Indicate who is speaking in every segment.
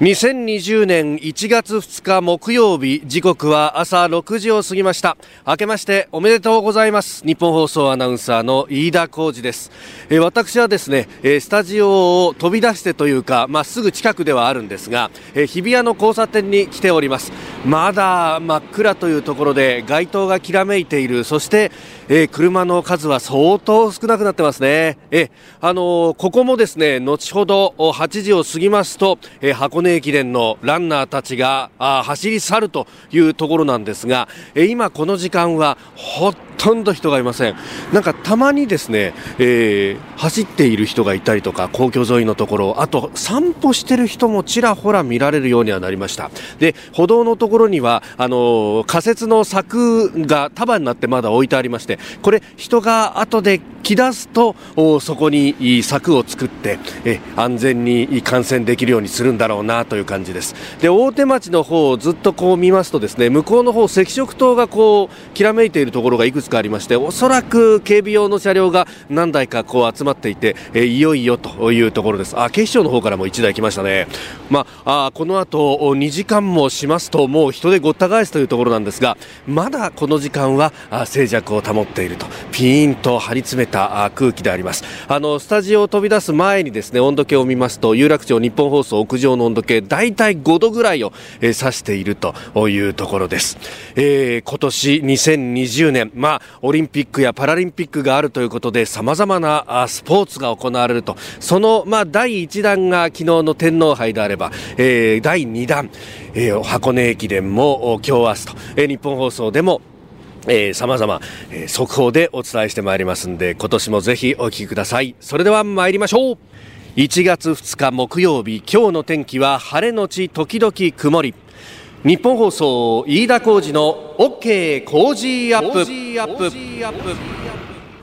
Speaker 1: 2020年1月2日木曜日時刻は朝6時を過ぎました。明けましておめでとうございます。日本放送アナウンサーの飯田浩二です、え、私はですね、スタジオを飛び出してというかまあ、すぐ近くではあるんですが、日比谷の交差点に来ております。まだ真っ暗というところで街灯がきらめいている。そして、えー、車の数は相当少なくなってますね。えあのここもですね後ほど8時を過ぎますと、え箱根駅伝のランナーたちが走り去るというところなんですが、今この時間はほとんど人がいません。なんかたまにですね、えー、走っている人がいたりとか皇居沿いのところあと散歩してる人もちらほら見られるようにはなりました。で歩道のところにはあの仮設の柵が束になってまだ置いてありましてこれ人が後で来だすとそこに柵を作ってえ安全に観戦できるようにするんだろうなという感じです。で大手町の方をずっとこう見ますとですね向こうの方赤色灯がこうきらめいているところがいくつつかありましておそらく警備用の車両が何台かこう集まっていて、えいよいよというところです。あ警視庁の方からも1台来ましたね、まあ、あこの後2時間もしますともう人でごった返すというところなんですがまだこの時間は静寂を保っていると。ピーンと張り詰めた空気であります。あのスタジオを飛び出す前にですね温度計を見ますと有楽町日本放送屋上の温度計大体5度ぐらいを、え指しているというところです、えー、今年2020年まあオリンピックやパラリンピックがあるということでさまざまなスポーツが行われるとその、まあ、第1弾が昨日の天皇杯であれば、えー、第2弾、えー、箱根駅伝も今日明日と、えー、日本放送でもえー、様々、えー、速報でお伝えしてまいりますんで、今年もぜひお聞きください。それでは参りましょう。1月2日木曜日、今日の天気は晴れのち時々曇り。日本放送飯田浩二の OK 工事アップ。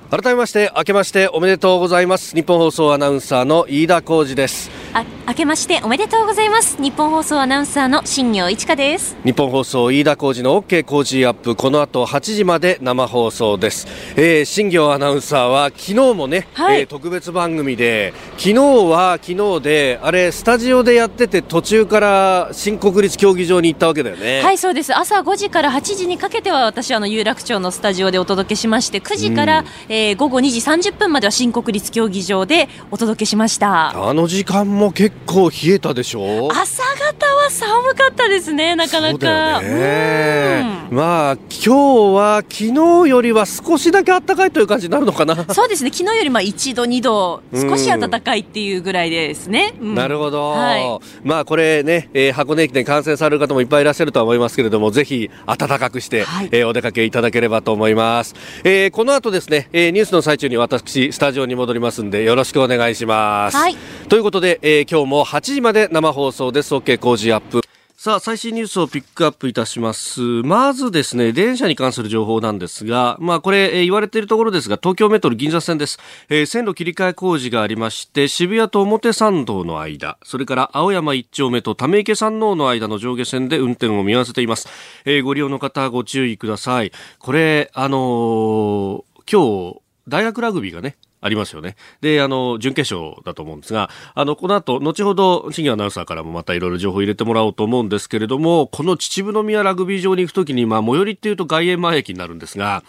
Speaker 1: 改めまして明けましておめでとうございます。日本放送アナウンサーの飯田浩二です。
Speaker 2: あ明けましておめでとうございます。日本放送アナウンサーの新業一華です。
Speaker 1: 日本放送飯田浩二の OK 工事アップ。この後8時まで生放送です、えー、新業アナウンサーは昨日もね、はい、えー、特別番組で昨日は昨日であれスタジオでやってて途中から新国立競技場に行ったわけだよね。
Speaker 2: はいそうです。朝5時から8時にかけては私あの有楽町のスタジオでお届けしまして9時から、うん、えー、午後2時30分までは新国立競技場でお届けしました。
Speaker 1: あの時間も結構冷えたでしょ？
Speaker 2: 朝方は寒かったですねなかなか、
Speaker 1: ね、まあ今日は昨日よりは少しだけ暖かいという感じになるのかな？
Speaker 2: そうですね昨日よりまあ1度2度少し暖かいっていうぐらいですね、
Speaker 1: うん、なるほど、はい、まあこれね、えー、箱根駅伝観戦される方もいっぱいいらっしゃるとは思いますけれどもぜひ暖かくして、はい、えー、お出かけいただければと思います、えー、この後ですね、えー、ニュースの最中に私スタジオに戻りますんでよろしくお願いします、はい、ということで、えー、今日も8時まで生放送です OK 工事アップさあ、最新ニュースをピックアップいたします。まずですね、電車に関する情報なんですが、まあこれ、えー、言われているところですが、東京メトロ銀座線です。えー、線路切り替え工事がありまして、渋谷と表参道の間、それから青山一丁目と溜池山王の間の上下線で運転を見合わせています。えー、ご利用の方ご注意ください。これ、あのー、今日、大学ラグビーがね、ありますよね。で、あの、準決勝だと思うんですが、あの、この後、後ほど、新アナウンサーからもまたいろいろ情報を入れてもらおうと思うんですけれども、この秩父宮ラグビー場に行くときに、まあ、最寄りっていうと外苑前駅になるんですが、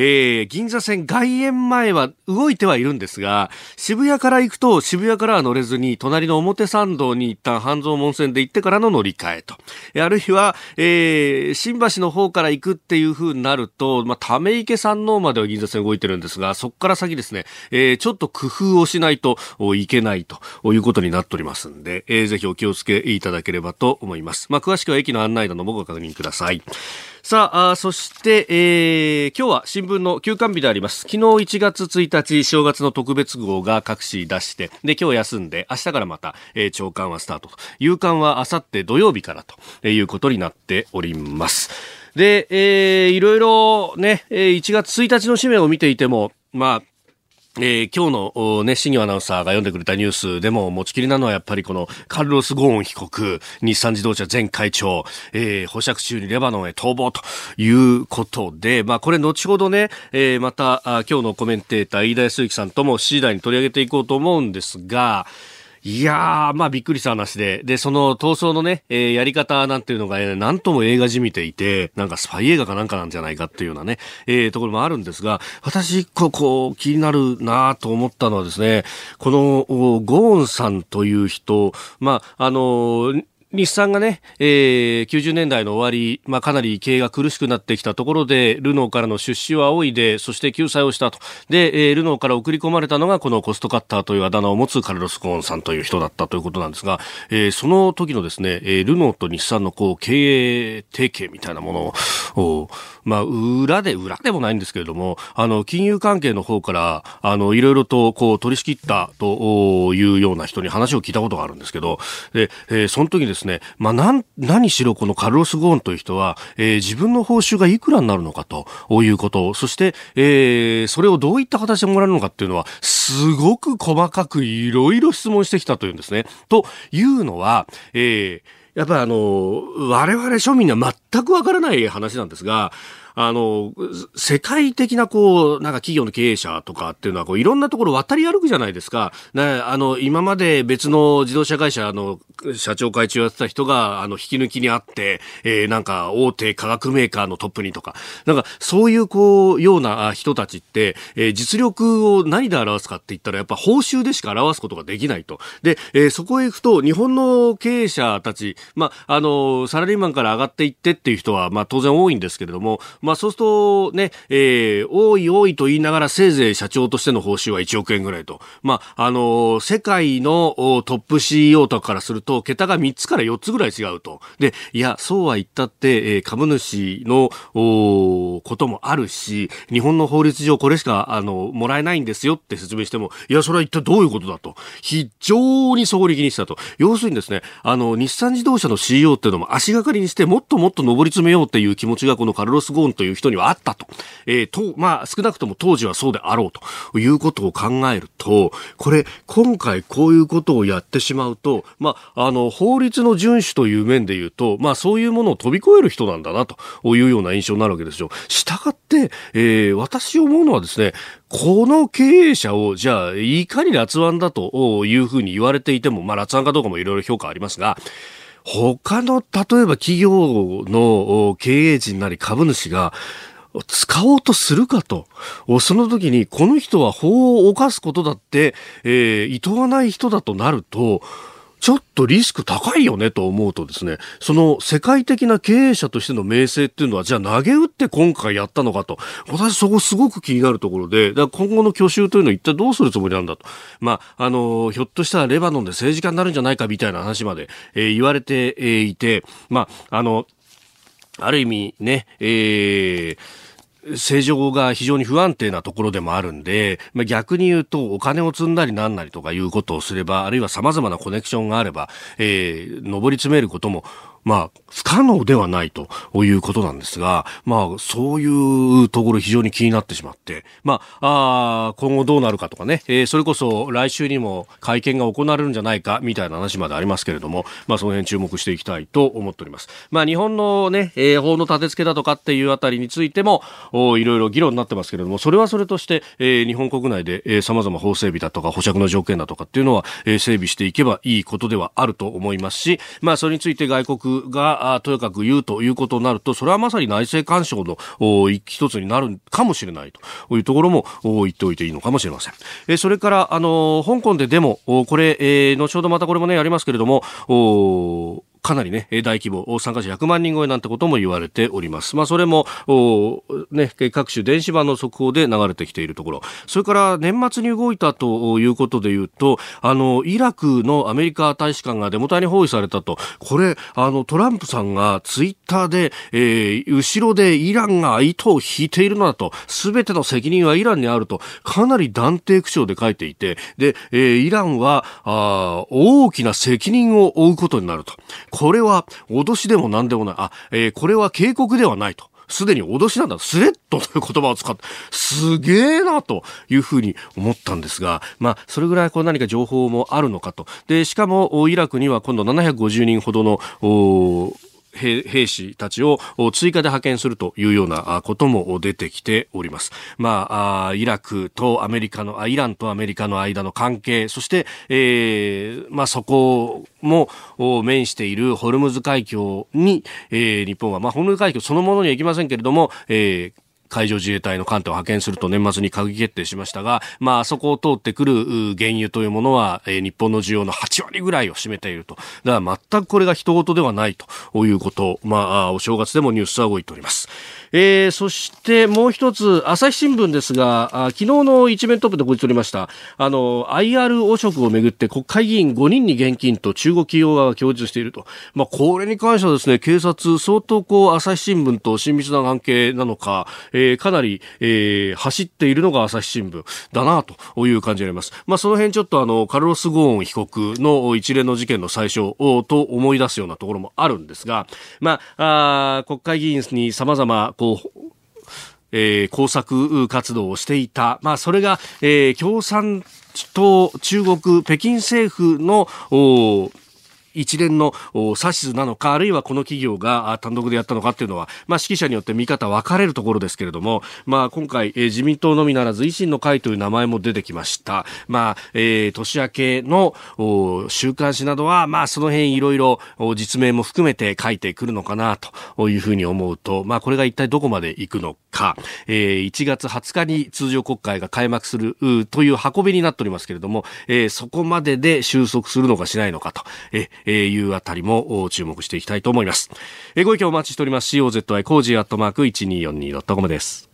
Speaker 1: えー、銀座線外苑前は動いてはいるんですが、渋谷から行くと渋谷からは乗れずに、隣の表参道に一旦半蔵門線で行ってからの乗り換えと。あるいは、えー、新橋の方から行くっていう風になると、まあ、ため池山王までは銀座線動いてるんですが、そこから先ですね、えー、ちょっと工夫をしないといけないということになっておりますんで、えー、ぜひお気をつけいただければと思います。まあ、詳しくは駅の案内などもご確認ください。さあ、そして、えー、今日は新聞の休刊日であります。昨日1月1日、正月の特別号が各紙出して、で、今日休んで、明日からまた、えー、朝刊はスタートと。夕刊はあさって土曜日からということになっております。で、えー、いろいろね、1月1日の紙面を見ていても、まあ、えー、今日の、ね、新業アナウンサーが読んでくれたニュースでも持ちきりなのはやっぱりこのカルロス・ゴーン被告、日産自動車前会長、えー、保釈中にレバノンへ逃亡ということで、まあこれ後ほどね、えー、また今日のコメンテーター飯田康之さんとも7時台に取り上げていこうと思うんですが、いやー、まあびっくりした話で、で、その逃走のね、えー、やり方なんていうのが、えー、なんとも映画じみていて、なんかスパイ映画かなんかなんじゃないかっていうようなね、えー、ところもあるんですが、私、ここ、気になるなと思ったのはですね、この、ゴーンさんという人、まあ、あの日産がね、えー、90年代の終わり、まあ、かなり経営が苦しくなってきたところで、ルノーからの出資を仰いで、そして救済をしたと。で、えー、ルノーから送り込まれたのが、このコストカッターというあだ名を持つカルロス・コーンさんという人だったということなんですが、えー、その時のですね、えー、ルノーと日産のこう、経営提携みたいなものを、まあ、裏で、裏でもないんですけれども、あの、金融関係の方から、あの、いろいろと、こう、取り仕切ったというような人に話を聞いたことがあるんですけど、で、えー、その時ですですね、まあ、なん、何しろこのカルロス・ゴーンという人は、えー、自分の報酬がいくらになるのかということそして、えー、それをどういった形でもらえるのかっていうのは、すごく細かくいろいろ質問してきたというんですね。というのは、えー、やっぱりあの、我々庶民には全くわからない話なんですが、あの、世界的なこう、なんか企業の経営者とかっていうのは、こう、いろんなところ渡り歩くじゃないですか。ね、あの、今まで別の自動車会社の社長会長やってた人が、あの、引き抜きにあって、えー、なんか、大手化学メーカーのトップにとか、なんか、そういうこう、ような人たちって、えー、実力を何で表すかって言ったら、やっぱ報酬でしか表すことができないと。で、えー、そこへ行くと、日本の経営者たち、まあ、の、サラリーマンから上がっていってっていう人は、まあ、当然多いんですけれども、ままあそうするとね、えー、多い多いと言いながらせいぜい社長としての報酬は1億円ぐらいと。まあ、あのー、世界のトップ CEO とかからすると、桁が3つから4つぐらい違うと。で、いや、そうは言ったって、えー、株主の、おこともあるし、日本の法律上これしか、あの、もらえないんですよって説明しても、いや、それは一体どういうことだと。非常に総力にしたと。要するにですね、あの、日産自動車の CEO っていうのも足がかりにして、もっともっと上り詰めようっていう気持ちがこのカルロス・ゴーンという人にはあったと。えー、と、まあ、少なくとも当時はそうであろうということを考えると、これ、今回こういうことをやってしまうと、まあ、あの、法律の遵守という面で言うと、まあ、そういうものを飛び越える人なんだな、というような印象になるわけですよ。したがって、えー、私思うのはですね、この経営者を、じゃあ、いかに辣腕だというふうに言われていても、まあ、辣腕かどうかもいろいろ評価ありますが、他の、例えば企業の経営陣なり株主が、使おうとするかと。その時に、この人は法を犯すことだって、えー、厭わない人だとなると、ちょっとリスク高いよねと思うとですね、その世界的な経営者としての名声っていうのは、じゃあ投げ打って今回やったのかと。私そこすごく気になるところで、だから今後の去就というのは一体どうするつもりなんだと。まあ、あの、ひょっとしたらレバノンで政治家になるんじゃないかみたいな話まで、えー、言われて、えー、いて、まあ、あの、ある意味ね、えー、政情が非常に不安定なところでもあるんで、まあ、逆に言うとお金を積んだりなんなりとかいうことをすれば、あるいは様々なコネクションがあれば、えー、上り詰めることもまあ、不可能ではないということなんですが、まあ、そういうところ非常に気になってしまって、まあ、あ今後どうなるかとかね、えー、それこそ来週にも会見が行われるんじゃないかみたいな話までありますけれども、まあ、その辺注目していきたいと思っております。まあ、日本のね、えー、法の立て付けだとかっていうあたりについても、おいろいろ議論になってますけれども、それはそれとして、えー、日本国内で、えー、様々法整備だとか保釈の条件だとかっていうのは、えー、整備していけばいいことではあると思いますし、まあ、それについて外国がとにかく言うということになると、それはまさに内政干渉の一つになるかもしれないというところも言っておいていいのかもしれません。えそれから、あの、香港でデモ、これ、えー、後ほどまたこれもね、やりますけれども、かなりね、大規模、参加者100万人超えなんてことも言われております。まあ、それも、ね、各種電子版の速報で流れてきているところ。それから年末に動いたということで言うと、あの、イラクのアメリカ大使館がデモ隊に包囲されたと。これ、あの、トランプさんがツイッターで、えー、後ろでイランが糸を引いているのだと、すべての責任はイランにあると、かなり断定口調で書いていて、で、えー、イランは、あ大きな責任を負うことになると。これは脅しでも何でもない。あ、えー、これは警告ではないと。すでに脅しなんだ。スレッドという言葉を使って、すげえなというふうに思ったんですが、まあ、それぐらいこう何か情報もあるのかと。で、しかも、イラクには今度750人ほどの、兵士たちを追加で派遣するというようなことも出てきております。まあ、イラクとアメリカの、イランとアメリカの間の関係、そして、えー、まあそこも面しているホルムズ海峡に、えー、日本は、まあホルムズ海峡そのものには行きませんけれども、えー海上自衛隊の艦艇を派遣すると年末に閣議決定しましたが、まあ、そこを通ってくる原油というものは、えー、日本の需要の8割ぐらいを占めていると。だから全くこれが人事ではないということ、まあ、お正月でもニュースは動いております。えー、そしてもう一つ、朝日新聞ですが、あ昨日の一面トップで報じておりました、あの、IR 汚職をめぐって国会議員5人に現金と中国企業側が供述していると。まあ、これに関してはですね、警察、相当こう、朝日新聞と親密な関係なのか、ー、かなり、えー、走っているのが朝日新聞だなという感じになります。まあ、その辺ちょっとあの、カルロス・ゴーン被告の一連の事件の最初と思い出すようなところもあるんですが、まあ、あ国会議員に様々、こう、えー、工作活動をしていた。まあ、それが、えー、共産党、中国、北京政府の、一連の指図なのか、あるいはこの企業が単独でやったのかっていうのは、まあ、指揮者によって見方分かれるところですけれども、まあ、今回、え、自民党のみならず維新の会という名前も出てきました。まあ、えー、年明けの週刊誌などは、まあ、その辺いろいろ実名も含めて書いてくるのかなというふうに思うと、まあ、これが一体どこまで行くのか、えー、1月20日に通常国会が開幕するという運びになっておりますけれども、えー、そこまでで収束するのかしないのかと、えー、いうあたりも注目していきたいと思います。えー、ご意見お待ちしております。COZY cozy アットマーク 1242.com です。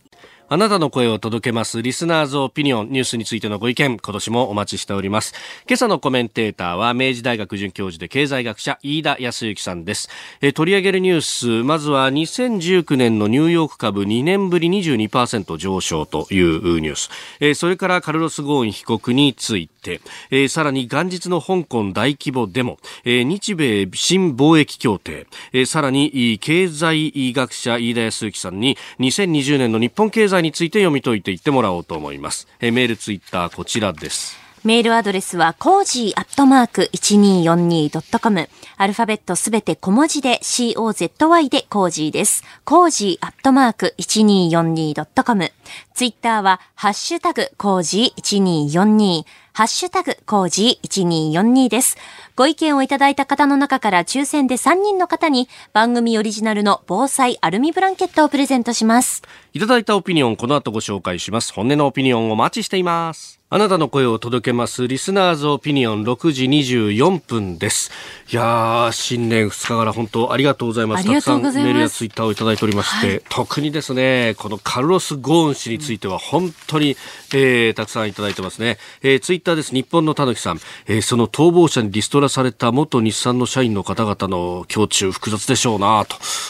Speaker 1: あなたの声を届けます。リスナーズオピニオン、ニュースについてのご意見、今年もお待ちしております。今朝のコメンテーターは、明治大学准教授で経済学者、飯田泰之さんです。え取り上げるニュース、まずは2019年のニューヨーク株2年ぶり22%上昇というニュース。えそれからカルロス・ゴーン被告について、えさらに元日の香港大規模デモ、え日米新貿易協定、えさらに経済学者、飯田泰之さんに2020年の日本経済について読み解いていってもらおうと思います。えメール、ツイッター、こちらです。
Speaker 2: メールアドレスは、コージーアットマーク 1242.com。アルファベットすべて小文字で COZY で cozy です。 cozy アットマーク 1242.com。ツイッターは、ハッシュタグコージー1242。ハッシュタグ、コージー1242です。ご意見をいただいた方の中から抽選で3人の方に番組オリジナルの防災アルミブランケットをプレゼントします。
Speaker 1: いただいたオピニオン、この後ご紹介します。本音のオピニオンをお待ちしています。あなたの声を届けますリスナーズオピニオン6時24分です。いや新年2日から本当ありがとうございます。たくさんメールやツイッターをいただいておりまして、はい、特にですね、このカルロス・ゴーン氏については本当に、えー、たくさんいただいてますね。えー、ツイッターです。日本のたぬきさん、えー、その逃亡者にリストラされた元日産の社員の方々の胸中複雑でしょうな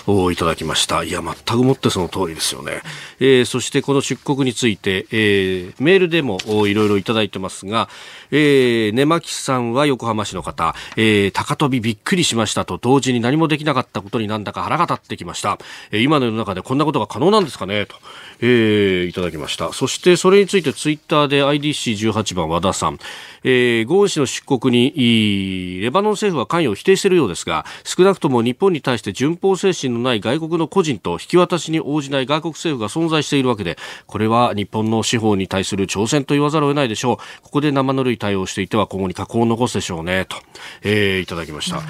Speaker 1: と、いただきました。いや、全くもってその通りですよね。えー、そしてこの出国について、えー、メールでもいろいろいただいてますが、えー、根巻さんは横浜市の方、えー、高飛びびっくりしましたと同時に何もできなかったことになんだか腹が立ってきました。えー、今の世の中でこんなことが可能なんですかねと、えー、いただきました。そしてそれについてツイッターで IDC18 番和田さん、えー、ゴーン氏の出国にレバノン政府は関与を否定しているようですが少なくとも日本に対して順法精神のない外国の個人と引き渡しに応じない外国政府が存在しているわけでこれは日本の司法に対する挑戦と言わざるを得ないでしょうここで生ぬるい対応をしていては今後に禍根を残すでしょうねと、えー、いただきました。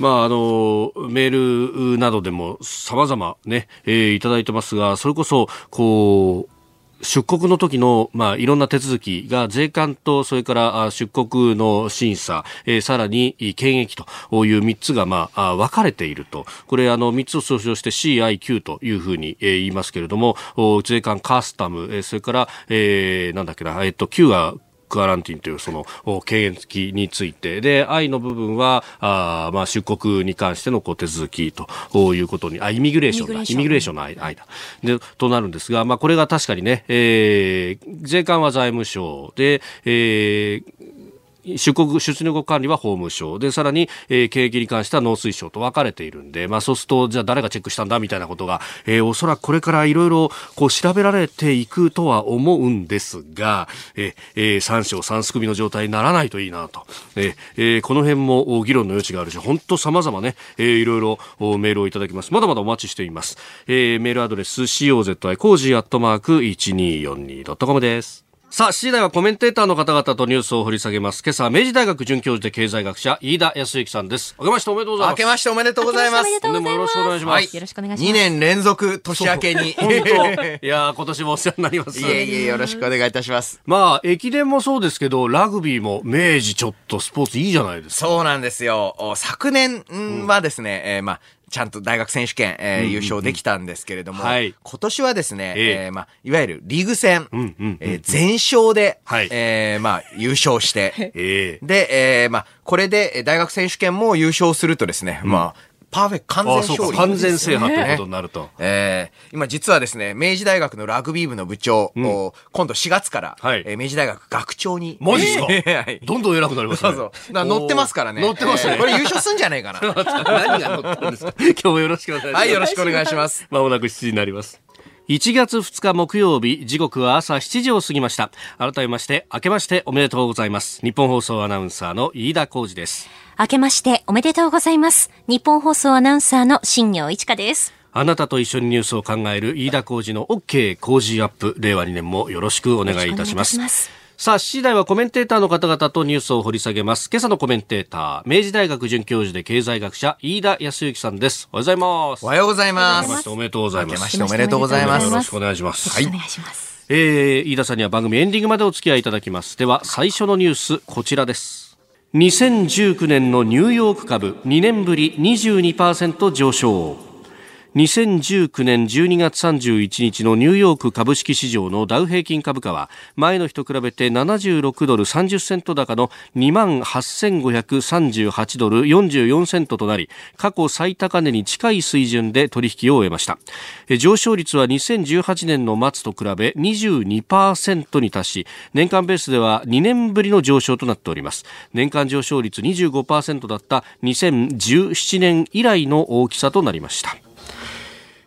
Speaker 1: まあ、あの、メールなどでも様々ね、えー、いただいてますが、それこそ、こう、出国の時の、まあ、いろんな手続きが税関と、それから出国の審査、えー、さらに検疫という3つが、まあ、分かれていると。これ、あの、3つを総称して CIQ というふうに、えー、言いますけれども、税関カスタム、えー、それから、えー、なんだっけな、えっ、と、Q がクアランティンというその検疫について。で愛の部分はあ、まあ、出国に関してのこう手続きということにあイミグレーションだ。イミグレーションの間。でとなるんですが、まあ、これが確かにね、えー、税関は財務省で、えー出国、出入国管理は法務省で、さらに、えー、経営に関しては農水省と分かれているんで、まあそうすると、じゃあ誰がチェックしたんだみたいなことが、えー、おそらくこれからいろいろこう調べられていくとは思うんですが、えー、三者三すくみの状態にならないといいなと。えー、この辺も議論の余地があるし、本当様々ね、えー、いろいろメールをいただきます。まだまだお待ちしています。えー、メールアドレス COZY cozy アットマーク 1242.com です。さあ、7時台はコメンテーターの方々とニュースを掘り下げます。今朝、明治大学准教授で経済学者、飯田泰之さんです。明けましておめでとうございます。
Speaker 3: 明けましておめでとうございます。
Speaker 2: 本年も
Speaker 1: よろしくお願いします。はい、
Speaker 2: よろしくお願いします。2
Speaker 3: 年連続年明けに。
Speaker 1: 本当。いや今年もお世話になります。
Speaker 3: いえいえ、よろしくお願いいたします。
Speaker 1: まあ、駅伝もそうですけど、ラグビーも明治ちょっとスポーツいいじゃないです
Speaker 3: か。そうなんですよ。昨年はですね、うん、えー、まあ、ちゃんと大学選手権、えー、優勝できたんですけれども、はい、今年はですね、えー、えー、まあ、いわゆるリーグ戦、うんうんえー、全勝で、はい、えー、まあ、優勝して、えー、で、えー、まあ、これで大学選手権も優勝するとですね、うん、まあ、パーフェクト完全勝利、
Speaker 1: 完全制覇ということになると。
Speaker 3: ええー、今実はですね、明治大学のラグビー部の部長、うん、今度4月から、はい、えー、明治大学学長に。
Speaker 1: マジですか、はい、どんどん偉くなりますね。そう
Speaker 3: そう。乗ってますからね。
Speaker 1: 乗ってますね、え
Speaker 3: ー、これ優勝すんじゃねえかな。
Speaker 1: 何が乗ったんですか？今日もよろしくお願いします。
Speaker 3: はい、よろしくお願いします。
Speaker 1: まもなく7時になります。1月2日木曜日、時刻は朝7時を過ぎました。改めまして、明けましておめでとうございます。日本放送アナウンサーの飯田浩二です。
Speaker 2: 明けましておめでとうございます。日本放送アナウンサーの新業一華です。
Speaker 1: あなたと一緒にニュースを考える飯田浩二の OK 工事アップ。令和2年もよろしくお願いいたします。さあ、7時台はコメンテーターの方々とニュースを掘り下げます。今朝のコメンテーター、明治大学准教授で経済学者、飯田康之さんです。おはようございます。
Speaker 3: おはようございます。
Speaker 1: おめでとうございます。
Speaker 3: ましておめでとうございます。
Speaker 1: よろしくお願いします。
Speaker 2: はい。お願いします。
Speaker 1: えー、飯田さんには番組エンディングまでお付き合いいただきます。では、最初のニュース、こちらです。2019年のニューヨーク株2年ぶり22%上昇2019年12月31日のニューヨーク株式市場のダウ平均株価は前の日と比べて76ドル30セント高の2万8538ドル44セントとなり過去最高値に近い水準で取引を終えました。上昇率は2018年の末と比べ22%に達し年間ベースでは2年ぶりの上昇となっております。年間上昇率25%だった2017年以来の大きさとなりました。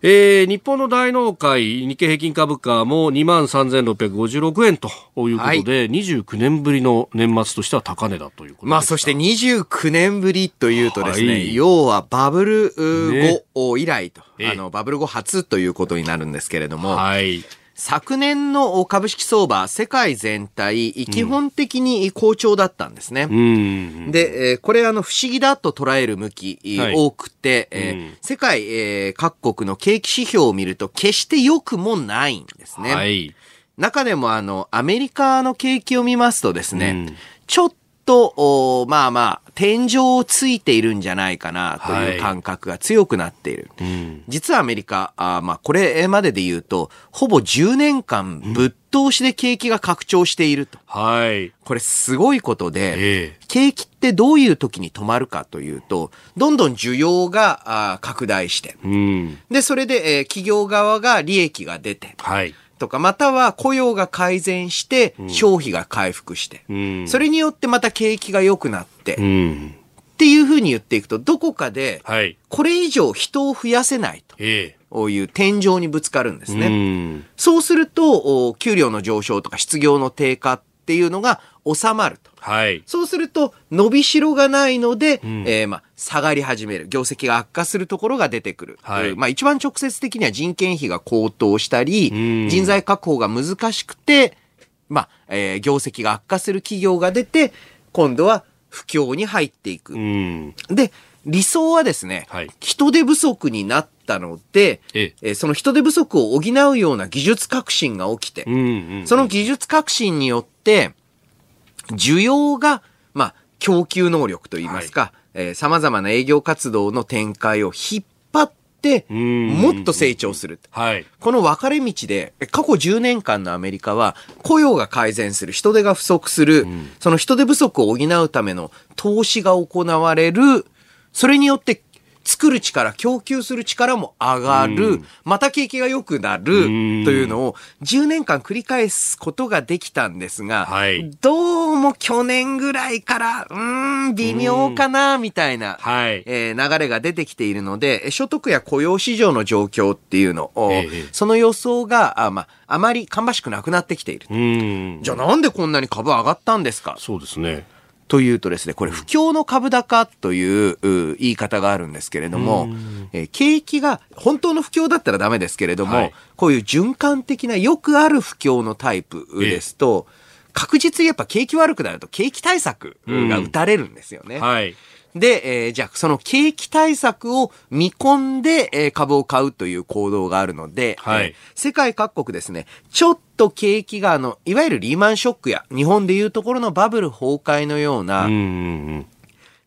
Speaker 1: えー、日本の大納会、日経平均株価も2万3656円ということで、はい、29年ぶりの年末としては高値だということ
Speaker 3: まあ、そして29年ぶりというとですね、はい、要はバブル後以来と、ね、あの、バブル後初ということになるんですけれども、はい。昨年の株式相場、世界全体、基本的に好調だったんですね。うん、で、これあの不思議だと捉える向き、多くて、えー、世界、えー、各国の景気指標を見ると決して良くもないんですね。はい、中でもあの、アメリカの景気を見ますとですね、うん、ちょっと、まあまあ、天井をついているんじゃないかなという感覚が強くなっている。はいうん、実はアメリカ、あまあこれまでで言うと、ほぼ10年間ぶっ通しで景気が拡張していると。はい。これすごいことで、えー、景気ってどういう時に止まるかというと、どんどん需要があ拡大して、うん、で、それで、えー、企業側が利益が出て、はい。とか、または雇用が改善して、消費が回復して、うん、それによってまた景気が良くなって、うん、っていうふうに言っていくと、どこかで、これ以上人を増やせないと。いう天井にぶつかるんですね。うん、そうすると、給料の上昇とか失業の低下っていうのが収まると。はい。そうすると、伸びしろがないので、うん、えー、まあ、下がり始める。業績が悪化するところが出てくる。はい。まあ、一番直接的には人件費が高騰したり、人材確保が難しくて、まあ、えー、業績が悪化する企業が出て、今度は不況に入っていく。で、理想はですね、はい、人手不足になったので、ええその人手不足を補うような技術革新が起きて、うんうんうん、その技術革新によって、需要が、まあ、供給能力といいますか、はい。えー、様々な営業活動の展開を引っ張って、もっと成長する。はい、この分かれ道で、過去10年間のアメリカは、雇用が改善する、人手が不足する、その人手不足を補うための投資が行われる、それによって作る力、供給する力も上がる、うん、また景気が良くなる。というのを10年間繰り返すことができたんですが、はい、どうも去年ぐらいから、うん、微妙かな、みたいな、はい、えー、流れが出てきているので、所得や雇用市場の状況っていうのを、えー、その予想が、あまあ、あまり芳しくなくなってきている。じゃあなんでこんなに株上がったんですか？
Speaker 1: そうですね。
Speaker 3: というとですね、これ不況の株高という言い方があるんですけれども、えー、景気が本当の不況だったらダメですけれども、はい、こういう循環的なよくある不況のタイプですと、確実にやっぱ景気悪くなると景気対策が打たれるんですよね。はい。で、えー、じゃあ、その景気対策を見込んで、えー、株を買うという行動があるので、はい、えー、世界各国ですね、ちょっと景気が、あの、いわゆるリーマンショックや、日本でいうところのバブル崩壊のような、うんうんうん。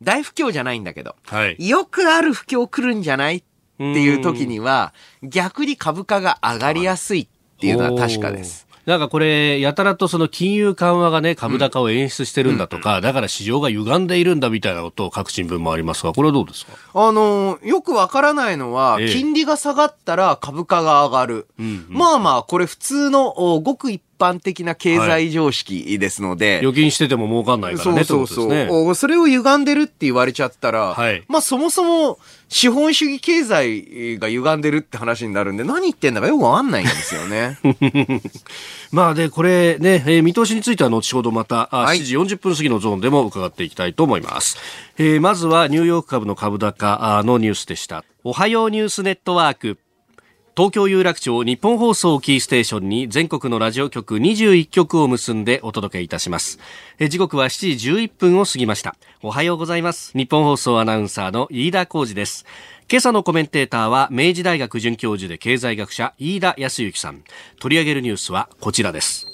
Speaker 3: 大不況じゃないんだけど、はい、よくある不況来るんじゃない？っていう時には、逆に株価が上がりやすいっていうのは確かです。
Speaker 1: なんかこれ、やたらとその金融緩和がね、株高を演出してるんだとか、うん、だから市場が歪んでいるんだみたいなことを書く新聞もありますが、これはどうですか？
Speaker 3: あの、よくわからないのは、ええ、金利が下がったら株価が上がる。うんうん、まあまあ、これ普通のごく一般的な経済常識ですので、
Speaker 1: はい、預金してても儲かんないからね。そうそうそう。ね、
Speaker 3: それを歪んでるって言われちゃったら、はい、まあそもそも資本主義経済が歪んでるって話になるんで、何言ってんだかよくわかんないんですよね。
Speaker 1: まあで、これね、えー、見通しについては後ほどまた、はい、7時40分過ぎのゾーンでも伺っていきたいと思います。えー、まずはニューヨーク株の株高のニュースでした。おはようニュースネットワーク。東京有楽町日本放送キーステーションに全国のラジオ局21局を結んでお届けいたします。時刻は7時11分を過ぎました。おはようございます。日本放送アナウンサーの飯田浩二です。今朝のコメンテーターは明治大学准教授で経済学者飯田康之さん。取り上げるニュースはこちらです。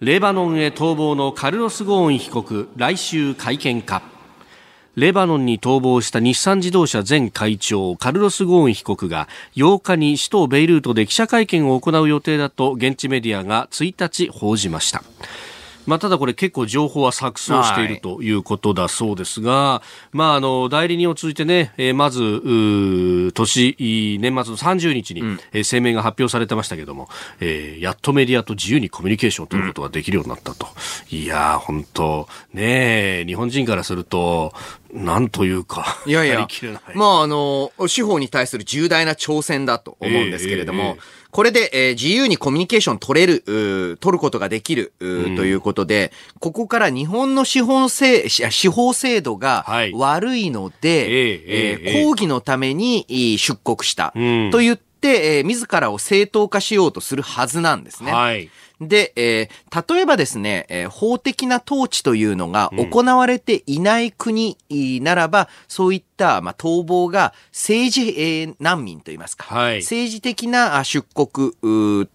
Speaker 1: レバノンへ逃亡のカルロス・ゴーン被告来週会見か。レバノンに逃亡した日産自動車前会長カルロス・ゴーン被告が8日に首都ベイルートで記者会見を行う予定だと現地メディアが1日報じました。まあ、ただこれ結構情報は錯綜しているということだそうですが、はい、まあ、あの、代理人を通じてね、えー、まず、年、年末の30日に、うん、えー、声明が発表されてましたけども、えー、やっとメディアと自由にコミュニケーションを取ることができるようになったと。うん、いやー、本当ね日本人からすると、なんというか、
Speaker 3: いやいや、まあ、あの、司法に対する重大な挑戦だと思うんですけれども、えーえーえーこれで、えー、自由にコミュニケーション取れる、取ることができる、うん、ということで、ここから日本の司法制、司法制度が悪いので、はい、えー、えー、抗議のために出国した、うん、と言って、えー、自らを正当化しようとするはずなんですね。はい。で、えー、例えばですね、えー、法的な統治というのが行われていない国ならば、うん、そういった、まあ、逃亡が政治、えー、難民といいますか、はい、政治的な出国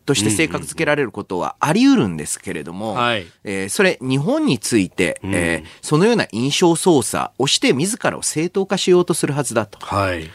Speaker 3: として性格付けられることはあり得るんですけれども、はい、えー、それ、日本について、うん、えー、そのような印象操作をして自らを正当化しようとするはずだと。はい。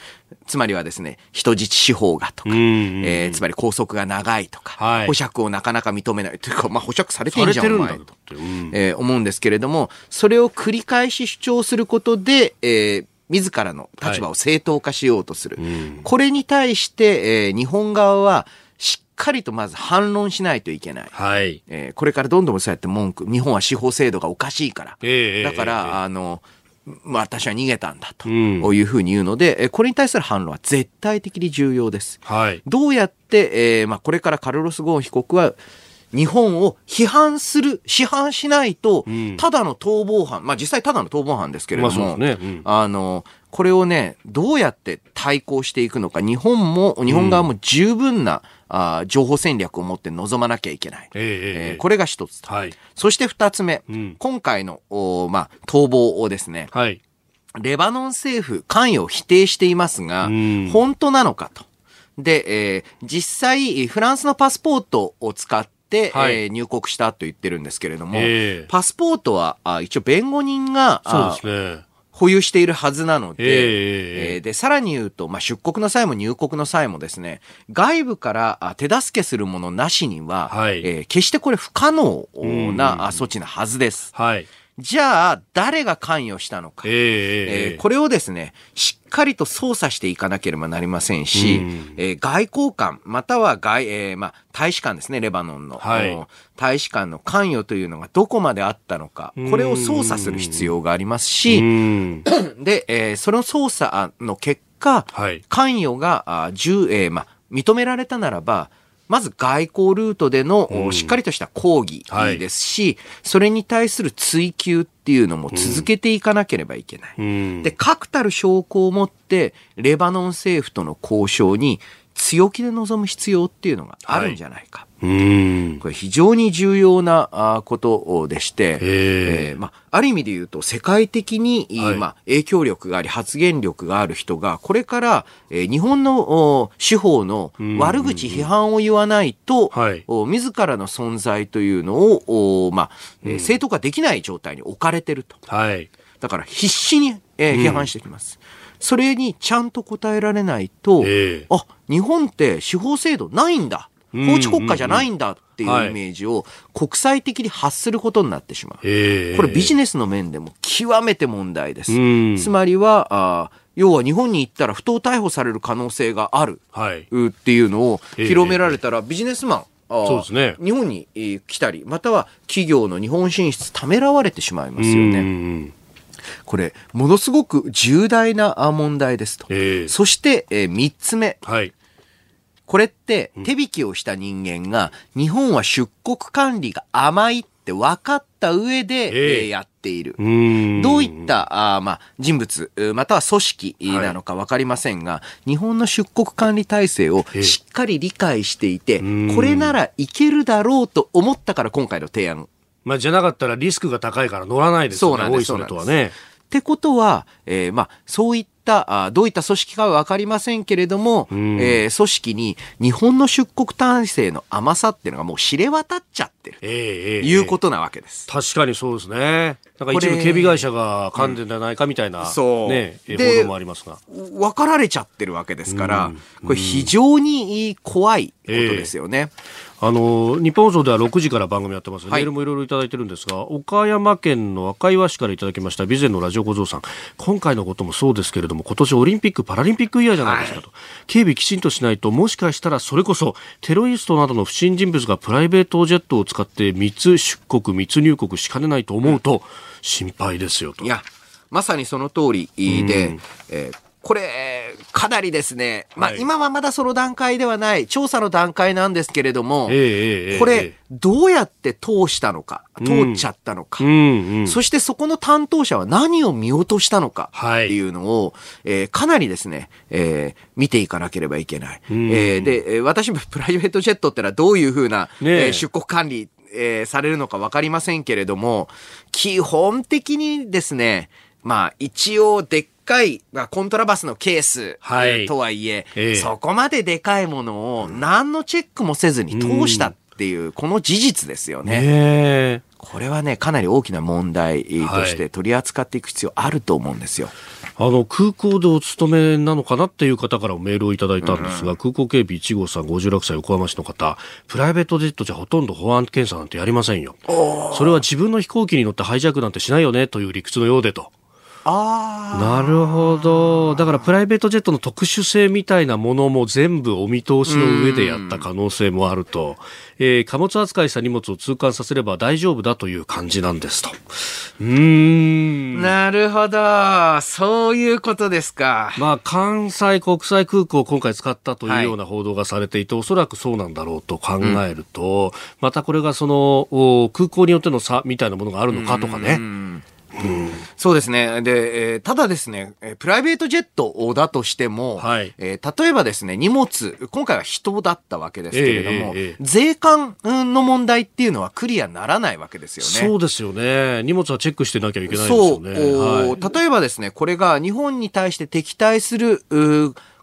Speaker 3: つまりはですね、人質司法がとか、えー、つまり拘束が長いとか、はい、保釈をなかなか認めないというか、まあ保釈されてんじゃん、お前と、うん、えー、思うんですけれども、それを繰り返し主張することで、えー、自らの立場を正当化しようとする。はい、これに対して、えー、日本側は、しっかりとまず反論しないといけない。はい。えー、これからどんどんそうやって文句、日本は司法制度がおかしいから。えー、だから、えー、あの、まあ、私は逃げたんだというふうに言うので、うん、これに対する反論は絶対的に重要です。はい、どうやって、えーまあ、これからカルロス・ゴーン被告は日本を批判する、批判しないと、ただの逃亡犯、まあ実際ただの逃亡犯ですけれども、ね。うん、あの、これをね、どうやって対抗していくのか、日本も、日本側も十分な、あ情報戦略を持って臨まなきゃいけない。えー、えー、これが一つと。はい、そして二つ目、うん、今回の、おまあ、逃亡をですね、はい、レバノン政府関与を否定していますが、うん、本当なのかと。で、えー、実際、フランスのパスポートを使って、はい、えー、入国したと言ってるんですけれども、えー、パスポートはあ一応弁護人がそうですね。保有しているはずなので、えー、えー、で、さらに言うと、まあ、出国の際も入国の際もですね、外部から手助けするものなしには、はい、えー、決してこれ不可能な措置なはずです。はい。じゃあ、誰が関与したのか、えー、えー、これをですね、しっかりと操作していかなければなりませんし、うん、えー、外交官、または外、えー、まあ、大使館ですね、レバノンの、はい、大使館の関与というのがどこまであったのか、これを操作する必要がありますし、で、えー、その操作の結果、はい、関与が、あ重、えー、まあ、認められたならば、まず外交ルートでのしっかりとした抗議ですし、はい、それに対する追及っていうのも続けていかなければいけない。うん、で、確たる証拠を持って、レバノン政府との交渉に強気で臨む必要っていうのがあるんじゃないか。はい。うん。これ非常に重要なことでして、えー、まあ、ある意味で言うと世界的に、はい、まあ、影響力があり発言力がある人がこれから、えー、日本の司法の悪口批判を言わないと、はい、自らの存在というのを、まあ、えー、正当化できない状態に置かれてると。はい、だから必死に、えー、批判してきます。それにちゃんと答えられないと、えー、あ、日本って司法制度ないんだ。法治国家じゃないんだっていうイメージを国際的に発することになってしまう。これビジネスの面でも極めて問題です。つまりは、あ要は日本に行ったら不当逮捕される可能性があるっていうのを広められたらビジネスマン、そうですね。日本に来たり、または企業の日本進出ためらわれてしまいますよね。これ、ものすごく重大な問題ですと。そして、えー、3つ目。はい。これって手引きをした人間が、日本は出国管理が甘いって分かった上で、えー、やっている。どういったあ、まあ、人物、または組織なのか分かりませんが、はい、日本の出国管理体制をしっかり理解していて、これならいけるだろうと思ったから今回の提案。
Speaker 1: まあ、じゃなかったらリスクが高いから乗らないですよね。そうなんです。それとはね。
Speaker 3: ってことは、えー、まあ、そういった、あどういった組織かはわかりませんけれども、うん、えー、組織に日本の出国体制の甘さっていうのがもう知れ渡っちゃってる。えー、いうことなわけです。
Speaker 1: 確かにそうですね。なんか一部警備会社が噛んでんじゃないかみたいな、うん、そう。ね、報道もありますが。
Speaker 3: 分かられちゃってるわけですから、うん、これ非常に怖いことですよね。えー
Speaker 1: あの日本放送では6時から番組やってます、はい、メールもいろいろいただいてるんですが岡山県の赤岩市からいただきました備前のラジオ小僧さん。今回のこともそうですけれども今年オリンピック・パラリンピックイヤーじゃないですかと、はい、警備きちんとしないともしかしたらそれこそテロリストなどの不審人物がプライベートジェットを使って密出国密入国しかねないと思うと心配ですよと。
Speaker 3: いやまさにその通りで、えーこれ、かなりですね、まあ、今はまだその段階ではない、調査の段階なんですけれども、これ、どうやって通したのか、通っちゃったのか、そしてそこの担当者は何を見落としたのか？っていうのを、えー、かなりですね、えー、見ていかなければいけない。えー、で、私もプライベートジェットってのはどういうふうな、え。ー、出国管理、えー、されるのかわかりませんけれども、基本的にですね、まあ一応でっかい、まあ、コントラバスのケース、はい、とはいえ、えそこまででかいものを何のチェックもせずに通したっていう、この事実ですよね。これはね、かなり大きな問題として取り扱っていく必要あると思うんですよ。
Speaker 1: あの空港でお勤めなのかなっていう方からメールをいただいたんですが、うん、空港警備1号さん56歳横浜市の方プライベートジェットじゃほとんど保安検査なんてやりませんよ。それは自分の飛行機に乗ってハイジャックなんてしないよねという理屈のようでとなるほど。だからプライベートジェットの特殊性みたいなものも全部お見通しの上でやった可能性もあると。えー、貨物扱いした荷物を通関させれば大丈夫だという感じなんですと。
Speaker 3: うん。なるほど。そういうことですか。
Speaker 1: まあ、関西国際空港を今回使ったというような報道がされていて、はい、おそらくそうなんだろうと考えると、うん、またこれがその、空港によっての差みたいなものがあるのかとかね。
Speaker 3: そうですね。で、えー、ただですね、プライベートジェットだとしても、はい、えー、例えばですね、荷物、今回は人だったわけですけれども、えーえー、税関の問題っていうのはクリアならないわけですよ
Speaker 1: ね。そうですよね。荷物はチェックしてなきゃいけないですよね。そう、
Speaker 3: はい、例えばですね、これが日本に対して敵対する、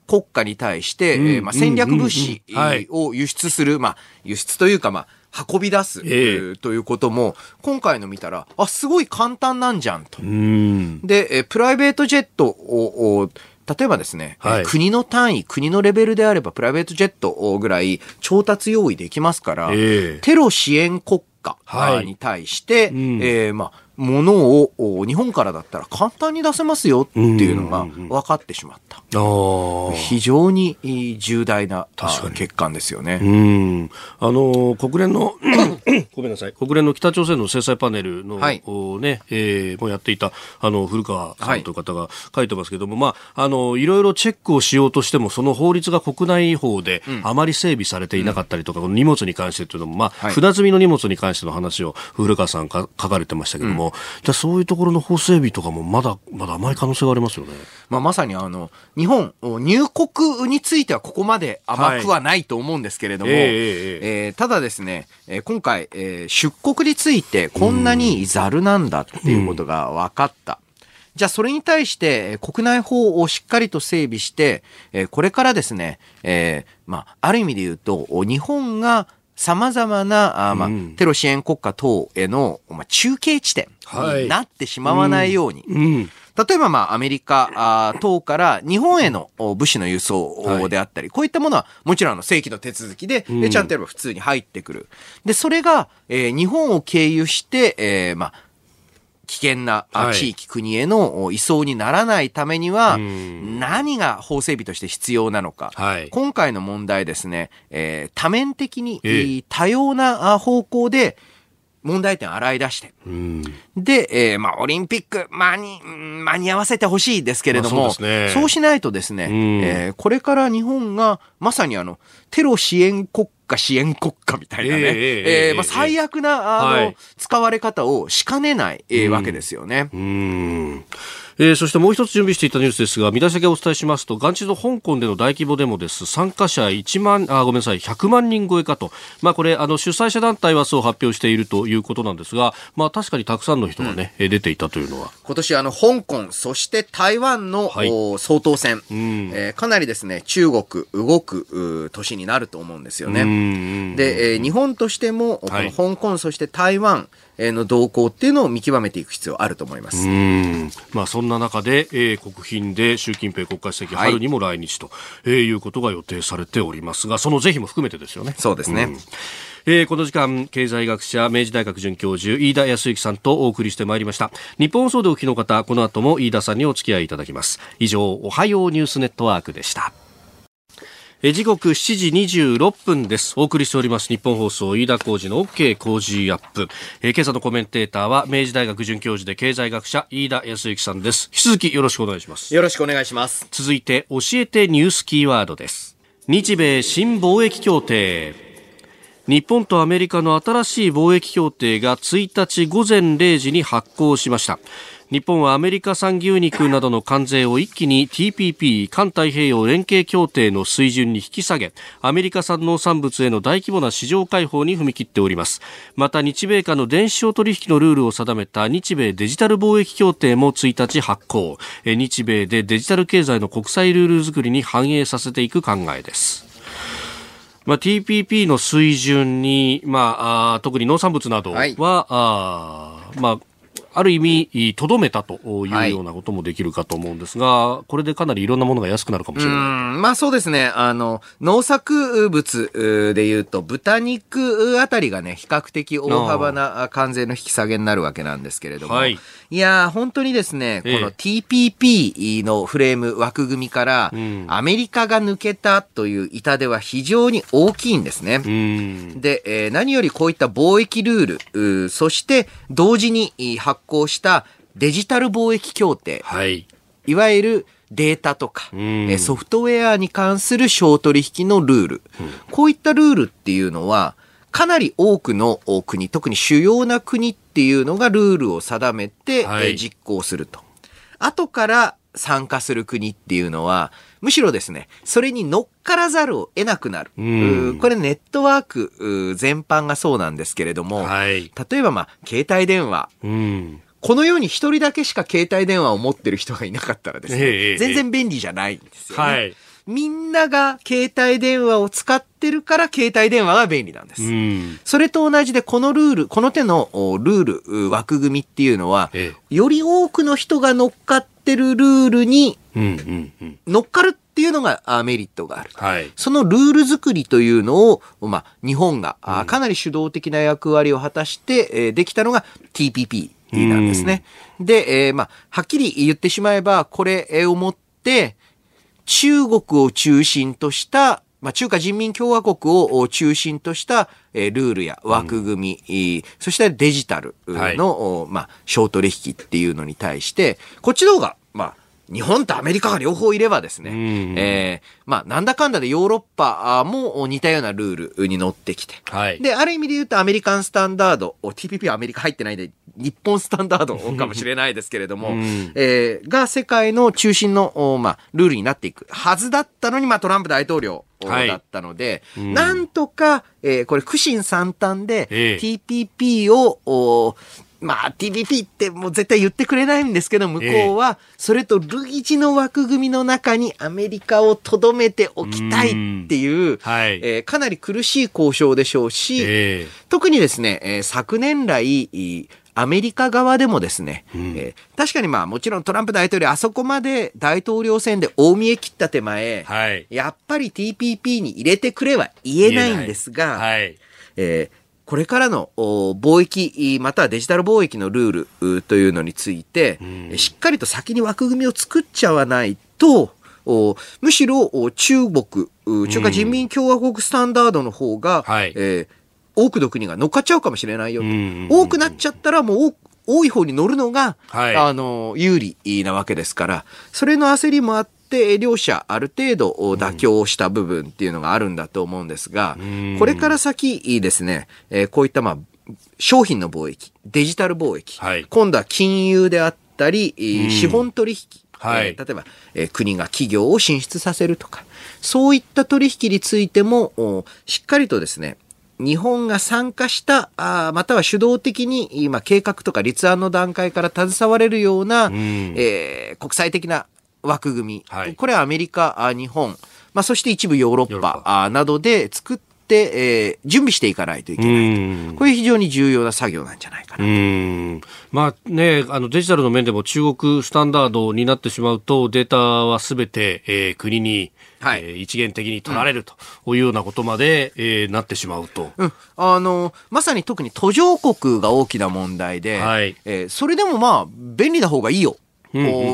Speaker 3: 国家に対して、うん、えー、まあ、戦略物資を輸出する、まあ、輸出というか、まあ、運び出す、えー、ということも、今回の見たら、あ、すごい簡単なんじゃんと。ん。で、えプライベートジェットを、例えばですね、はい、国の単位、国のレベルであれば、プライベートジェットぐらい調達用意できますから、えー、テロ支援国家に対して、はいうん、えー、まあ、ものを日本からだったら簡単に出せますよっていうのが分かってしまった。非常に重大な欠陥ですよね。
Speaker 1: あの国連の ごめんなさい。国連の北朝鮮の制裁パネルの、はい、ねえー、もやっていたあの古川さんという方が書いてますけども、はい、まああのいろいろチェックをしようとしてもその法律が国内法であまり整備されていなかったりとか、うん、荷物に関してというのもまあ、はい、船積みの荷物に関しての話を古川さんが書かれてましたけども、うん、じゃそういうところの法整備とかもまだまだ甘い可能性がありますよね。
Speaker 3: まあまさにあの日本入国についてはここまで甘くはないと思うんですけれども、はい、えー、えー、ただですね、えー、今回、えー、出国についてこんなにざるなんだっていうことが分かった。じゃあそれに対して国内法をしっかりと整備して、これからですね、えー、まあ、ある意味で言うと、日本が様々な、あまあ、テロ支援国家等への、まあ、中継地点になってしまわないように、はいうん。例えば、まあ、アメリカ等から日本への物資の輸送であったり、はい、こういったものはもちろん正規の手続きで、うん、ちゃんとやれば普通に入ってくる。で、それが、えー、日本を経由して、えー、まあ、危険な地域、国への移送にならないためには、何が法整備として必要なのか。はい、今回の問題ですね、えー、多面的に多様な方向で、問題点洗い出して。うん、で、えー、まあ、オリンピック、間に、間に合わせてほしいですけれども、そうね、そうしないとですね、うん、えー、これから日本が、まさにあの、テロ支援国家支援国家みたいなね、えー、えー、まあ、最悪な、あの、はい、使われ方をしかねない、えー、わけですよね。うん
Speaker 1: えー、そしてもう一つ準備していたニュースですが見出しだけお伝えしますと元日の香港での大規模デモです。参加者1万あごめんなさい100万人超えかと、まあ、これあの主催者団体はそう発表しているということなんですが、まあ、確かにたくさんの人がね、うん、出ていたというのは。
Speaker 3: 今年あの香港そして台湾の、はい、総統選、うん、えー、かなりですね中国動く年になると思うんですよね。で、えー、日本としてもこの香港、そして台湾の動向っていうのを見極めていく必要あると思います。
Speaker 1: まあそんな中で、えー、国賓で習近平国家主席、春にも来日と、えー、いうことが予定されておりますが、その是非も含めてですよね。
Speaker 3: そうですね。うん
Speaker 1: えー、この時間、経済学者、明治大学准教授、飯田康之さんとお送りしてまいりました。日本放送でお聞きの方、この後も飯田さんにお付き合いいただきます。以上、おはようニュースネットワークでした。え時刻7時26分です。お送りしております日本放送飯田浩二の OK 工事アップ。え今朝のコメンテーターは明治大学准教授で経済学者飯田康之さんです。引き続きよろしくお願いします。
Speaker 3: よろしくお願いします。
Speaker 1: 続いて教えてニュースキーワードです。日米新貿易協定。日本とアメリカの新しい貿易協定が1日午前0時に発行しました。日本はアメリカ産牛肉などの関税を一気に TPP 環太平洋連携協定の水準に引き下げアメリカ産農産物への大規模な市場開放に踏み切っております。また日米間の電子商取引のルールを定めた日米デジタル貿易協定も1日発行。日米でデジタル経済の国際ルール作りに反映させていく考えです。まあ、TPP の水準に、まあ、あ特に農産物などは、はい、あまあ、ある意味、とどめたというようなこともできるかと思うんですが、はい、これでかなりいろんなものが安くなるかもしれない。
Speaker 3: まあそうですね。あの、農作物で言うと、豚肉あたりがね、比較的大幅な関税の引き下げになるわけなんですけれども、はい、いや本当にですね、この TPP のフレーム枠組みから、アメリカが抜けたという痛手は非常に大きいんですね。で、えー、何よりこういった貿易ルール、そして同時に発行したデジタル貿易協定、はい、いわゆるデータとか、ソフトウェアに関する商取引のルール、うん、こういったルールっていうのは、かなり多くの国、特に主要な国っていうのがルールを定めて、はい、実行すると。後から参加する国っていうのは、むしろですね、それに乗っからざるを得なくなる。これネットワーク全般がそうなんですけれども、はい、例えばまあ、携帯電話。この世に一人だけしか携帯電話を持ってる人がいなかったらですね、えー、全然便利じゃないんですよね。はい、みんなが携帯電話を使ってるから携帯電話が便利なんです。それと同じでこのルール、この手のルール、枠組みっていうのは、えー、より多くの人が乗っかってるルールに乗っかるっていうのがメリットがある。はい、そのルール作りというのを、まあ、日本がかなり主導的な役割を果たしてできたのが TPP なんですね。で、えー、まあ、はっきり言ってしまえば、これをもって、中国を中心としたまあ、中華人民共和国を中心とした、えルールや枠組み、うん、そしてデジタルの、はい、まあ、商取引っていうのに対して、こっちの方が、まあ、日本とアメリカが両方いればですね、うん、えー、まあ、なんだかんだでヨーロッパも似たようなルールに乗ってきて、はい、で、ある意味で言うとアメリカンスタンダード、TPP はアメリカ入ってないんで、日本スタンダードかもしれないですけれども、うん、えー、が世界の中心の、まあ、ルールになっていくはずだったのに、まあ、トランプ大統領だったので、はいうん、なんとか、えー、これ、苦心惨憺で、TPP を、まあ TPP ってもう絶対言ってくれないんですけど、向こうはそれと類似の枠組みの中にアメリカをとどめておきたいっていう、はい、えー、かなり苦しい交渉でしょうし、えー、特にですね、えー、昨年来、アメリカ側でもですね、うん、えー、確かにまあもちろんトランプ大統領あそこまで大統領選で大見え切った手前、はい、やっぱり TPP に入れてくれは言えないんですが、はい、えーこれからの貿易、またはデジタル貿易のルールというのについて、うん、しっかりと先に枠組みを作っちゃわないと、むしろ中国、中華人民共和国スタンダードの方が、多くの国が乗っかっちゃうかもしれないよと。多くなっちゃったらもう多い方に乗るのが、はい、あの、有利なわけですから、それの焦りもあって、って両者ある程度妥協した部分っていうのがあるんだと思うんですが、これから先ですね、えこういったまあ商品の貿易、デジタル貿易、はい、今度は金融であったり、資本取引、はい、えー、例えば、えー、国が企業を進出させるとか、そういった取引についても、しっかりとですね、日本が参加した、あまたは主導的に今計画とか立案の段階から携われるような、うえー、国際的な枠組み、はい、これはアメリカ、日本、まあ、そして一部ヨーロッパなどで作って、えー、準備していかないといけないと。これ非常に重要な作業なんじゃないかなと。
Speaker 1: まあね、あのデジタルの面でも中国スタンダードになってしまうと、データはすべて、えー、国に、はい、えー、一元的に取られるというようなことまで、うん、えー、なってしまうと、
Speaker 3: うん、あのまさに特に途上国が大きな問題で、はい。えー、それでもまあ便利な方がいいよ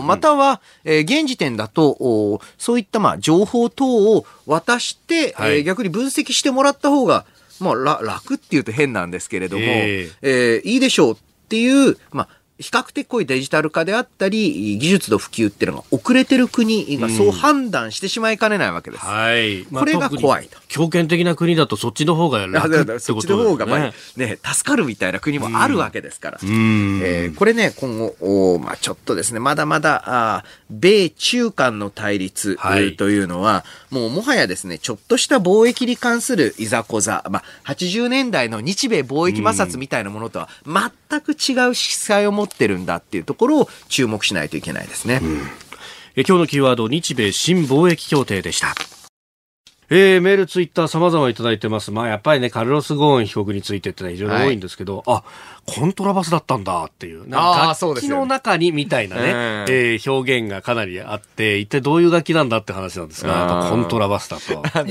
Speaker 3: または、えー、現時点だと、そういったまあ情報等を渡して、はい、えー、逆に分析してもらった方が、まあ、楽っていうと変なんですけれども、えー、えー、いいでしょうっていう、まあ、比較的こういうデジタル化であったり、技術の普及っていうのが遅れてる国がそう判断してしまいかねないわけです。うん、はい。まあ、これが怖いと。
Speaker 1: 強権的な国だとそっちの方が楽 ってことですね。そっちの方が、まあ、
Speaker 3: ね、助かるみたいな国もあるわけですから。うん、えー、これね、今後、おまあちょっとですね、まだまだ、あ米中間の対立、はい、というのは、もうもはやですね、ちょっとした貿易に関するいざこざ、まあ80年代の日米貿易摩擦みたいなものとは全く違う色彩を持ってってるんだっていうところを注目しないといけないですね。うん、
Speaker 1: え今日のキーワード日米新貿易協定でした。えー、メール、ツイッター様々いただいてます。まあ、やっぱりね、カルロス・ゴーン被告についてってのは非常に多いんですけど、はい、あ、コントラバスだったんだっていう。なんか楽器の中にみたいなね、ねえー、表現がかなりあって、一体どういう楽器なんだって話なんですが、コントラバスだと。あの、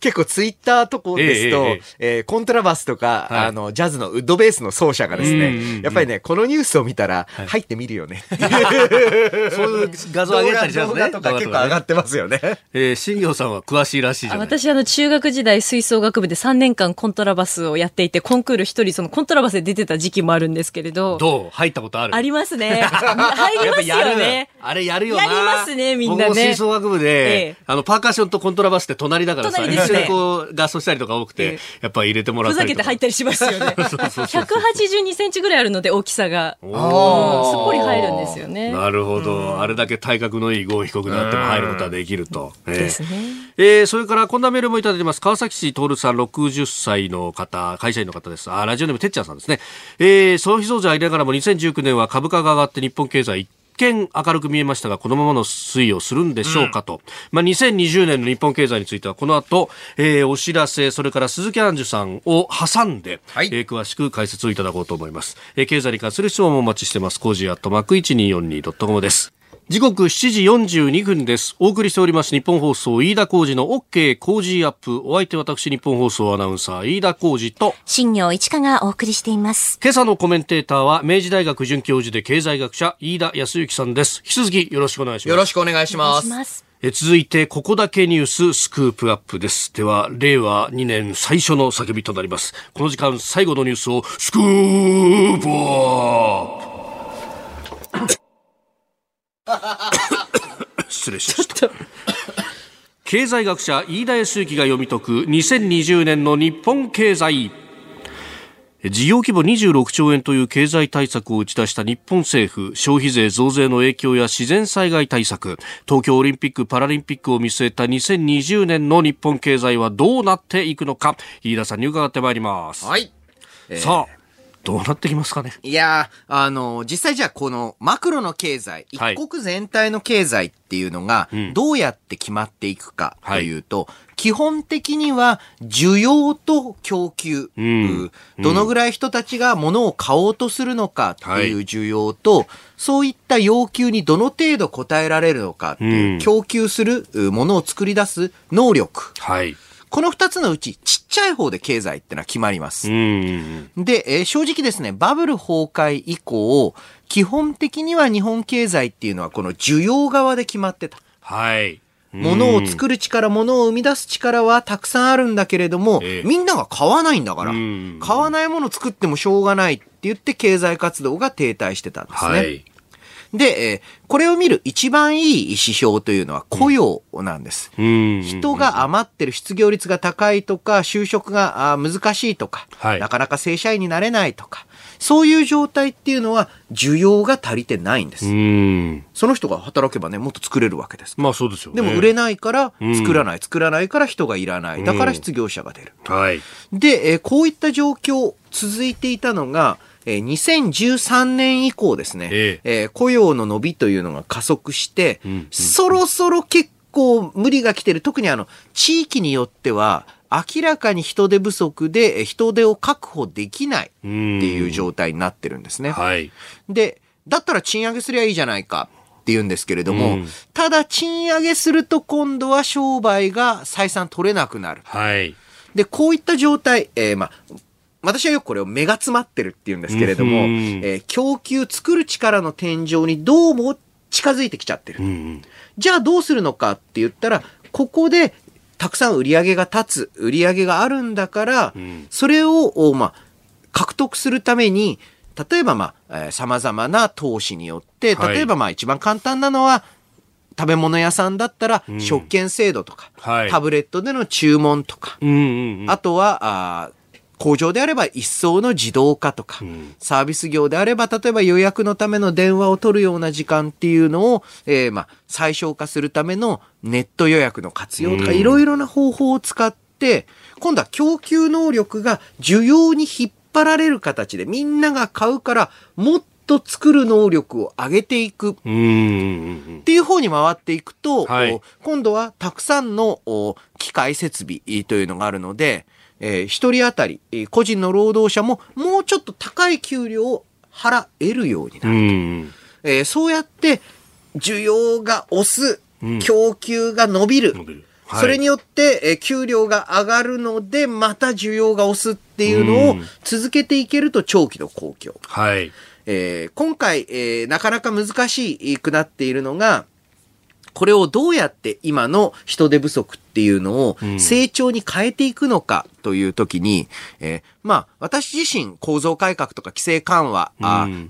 Speaker 3: 結構ツイッターとこですと、えー、えー、コントラバスとか、はい、あの、ジャズのウッドベースの奏者がですね、やっぱりね、このニュースを見たら、入ってみるよね。
Speaker 1: そういう画像上げたりしますね。
Speaker 3: とか結構上がってますよね。
Speaker 1: えー、新業さんは詳しいらしいじゃない？
Speaker 2: 私、あの、中学学時代吹奏楽部で3年間コントラバスをやっていて、コンクール一人そのコントラバスで出てた時期もあるんですけれど。
Speaker 1: どう？入ったことある？
Speaker 2: ありますね。入りますよね。
Speaker 1: あれやるよな。
Speaker 2: やりますね、みんなね。
Speaker 1: 吹奏楽部で、ええ、あの、パーカッションとコントラバスって隣だからさ、一緒にこう、合奏したりとか多くて、え、やっぱ入れてもらった
Speaker 2: りふざけて入ったりしますよね。182センチぐらいあるので、大きさが。すっぽり入るんですよね。
Speaker 1: なるほど。あれだけ体格のいいゴー被告であっても入ることはできると。
Speaker 2: ですね。
Speaker 1: えー、それからこんなメールもいただいてます。川崎市徹さん60歳の方、会社員の方です。あ、ラジオネームてっちゃんさんですね。えー、その日増じありながらも2019年は株価が上がって日本経済一に明るく見えましたが、このままの推移をするんでしょうかと。うん、まあ、2020年の日本経済については、この後、えー、お知らせ、それから鈴木杏樹さんを挟んで、はい、えー、詳しく解説をいただこうと思います。えー、経済に関する質問もお待ちしてます。 cozy アットマーク 1242.com です。時刻7時42分です。お送りしております日本放送飯田浩二の OK 工事アップ。お相手私ニッポン放送アナウンサー飯田浩司と
Speaker 2: 新行市佳がお送りしています。
Speaker 1: 今朝のコメンテーターは明治大学准教授で経済学者飯田康之さんです。引き続きよろしくお願いします。
Speaker 3: よろしくお願いします。
Speaker 1: え続いて、ここだけニューススクープアップです。では、令和2年最初の叫びとなります。この時間、最後のニュースを、スクープアップ 失礼しました。経済学者飯田康之が読み解く2020年の日本経済。事業規模26兆円という経済対策を打ち出した日本政府消費税増税の影響や自然災害対策東京オリンピック・パラリンピックを見据えた2020年の日本経済はどうなっていくのか飯田さんに伺ってまいります。
Speaker 3: はい、
Speaker 1: えー、さあどうなってきますかね？
Speaker 3: いやあの、実際じゃあこのマクロの経済、一国全体の経済っていうのが、どうやって決まっていくかというと、はい、基本的には需要と供給、うん、どのぐらい人たちが物を買おうとするのかっていう需要と、はい、そういった要求にどの程度応えられるのかっていう、供給するものを作り出す能力。はいこの二つのうち、ちっちゃい方で経済ってのは決まります。で、えー、正直ですね、バブル崩壊以降、基本的には日本経済っていうのはこの需要側で決まってた。
Speaker 1: はい。
Speaker 3: 物を作る力、物を生み出す力はたくさんあるんだけれども、えー、みんなが買わないんだから、買わないものを作ってもしょうがないって言って経済活動が停滞してたんですね。はいで、えー、これを見る一番いい指標というのは雇用なんです。うん、人が余ってる失業率が高いとか、就職が難しいとか、はい、なかなか正社員になれないとか、そういう状態っていうのは需要が足りてないんです。その人が働けばね、もっと作れるわけです。
Speaker 1: まあそうですよ、
Speaker 3: ね、でも売れないから作らない、作らないから人がいらない。だから失業者が出る。はい。で、えー、こういった状況続いていたのが、えー、2013年以降ですね、ええー、雇用の伸びというのが加速して、うんうん、そろそろ結構無理が来てる。特にあの、地域によっては、明らかに人手不足で人手を確保できないっていう状態になってるんですね。はい。で、だったら賃上げすりゃいいじゃないかって言うんですけれども、うん、ただ賃上げすると今度は商売が採算取れなくなる。はい。で、こういった状態、えー、まあ、私はよくこれを目が詰まってるって言うんですけれども、えー、供給作る力の天井にどうも近づいてきちゃってる。じゃあどうするのかって言ったら、ここでたくさん売り上げが立つ、売り上げがあるんだから、それを、まあ、獲得するために、例えばまあ、えー、様々な投資によって、例えばまあ一番簡単なのは、食べ物屋さんだったら、食券制度とか、はい、タブレットでの注文とか、あとは、あ工場であれば一層の自動化とか、うん、サービス業であれば、例えば予約のための電話を取るような時間っていうのを、えー、まあ、最小化するためのネット予約の活用とか、いろいろな方法を使って、今度は供給能力が需要に引っ張られる形でみんなが買うから、もっと作る能力を上げていく。っていう方に回っていくと、はい、今度はたくさんの機械設備というのがあるので、えー、一人当たり、えー、個人の労働者ももうちょっと高い給料を払えるようになると。えー、そうやって需要が押す、供給が伸びる。はい、それによって、えー、給料が上がるので、また需要が押すっていうのを続けていけると長期の公共。はい。えー、今回、えー、なかなか難しくなっているのが、これをどうやって今の人手不足っていうのを成長に変えていくのかという時に、うん、えー、まあ、私自身構造改革とか規制緩和、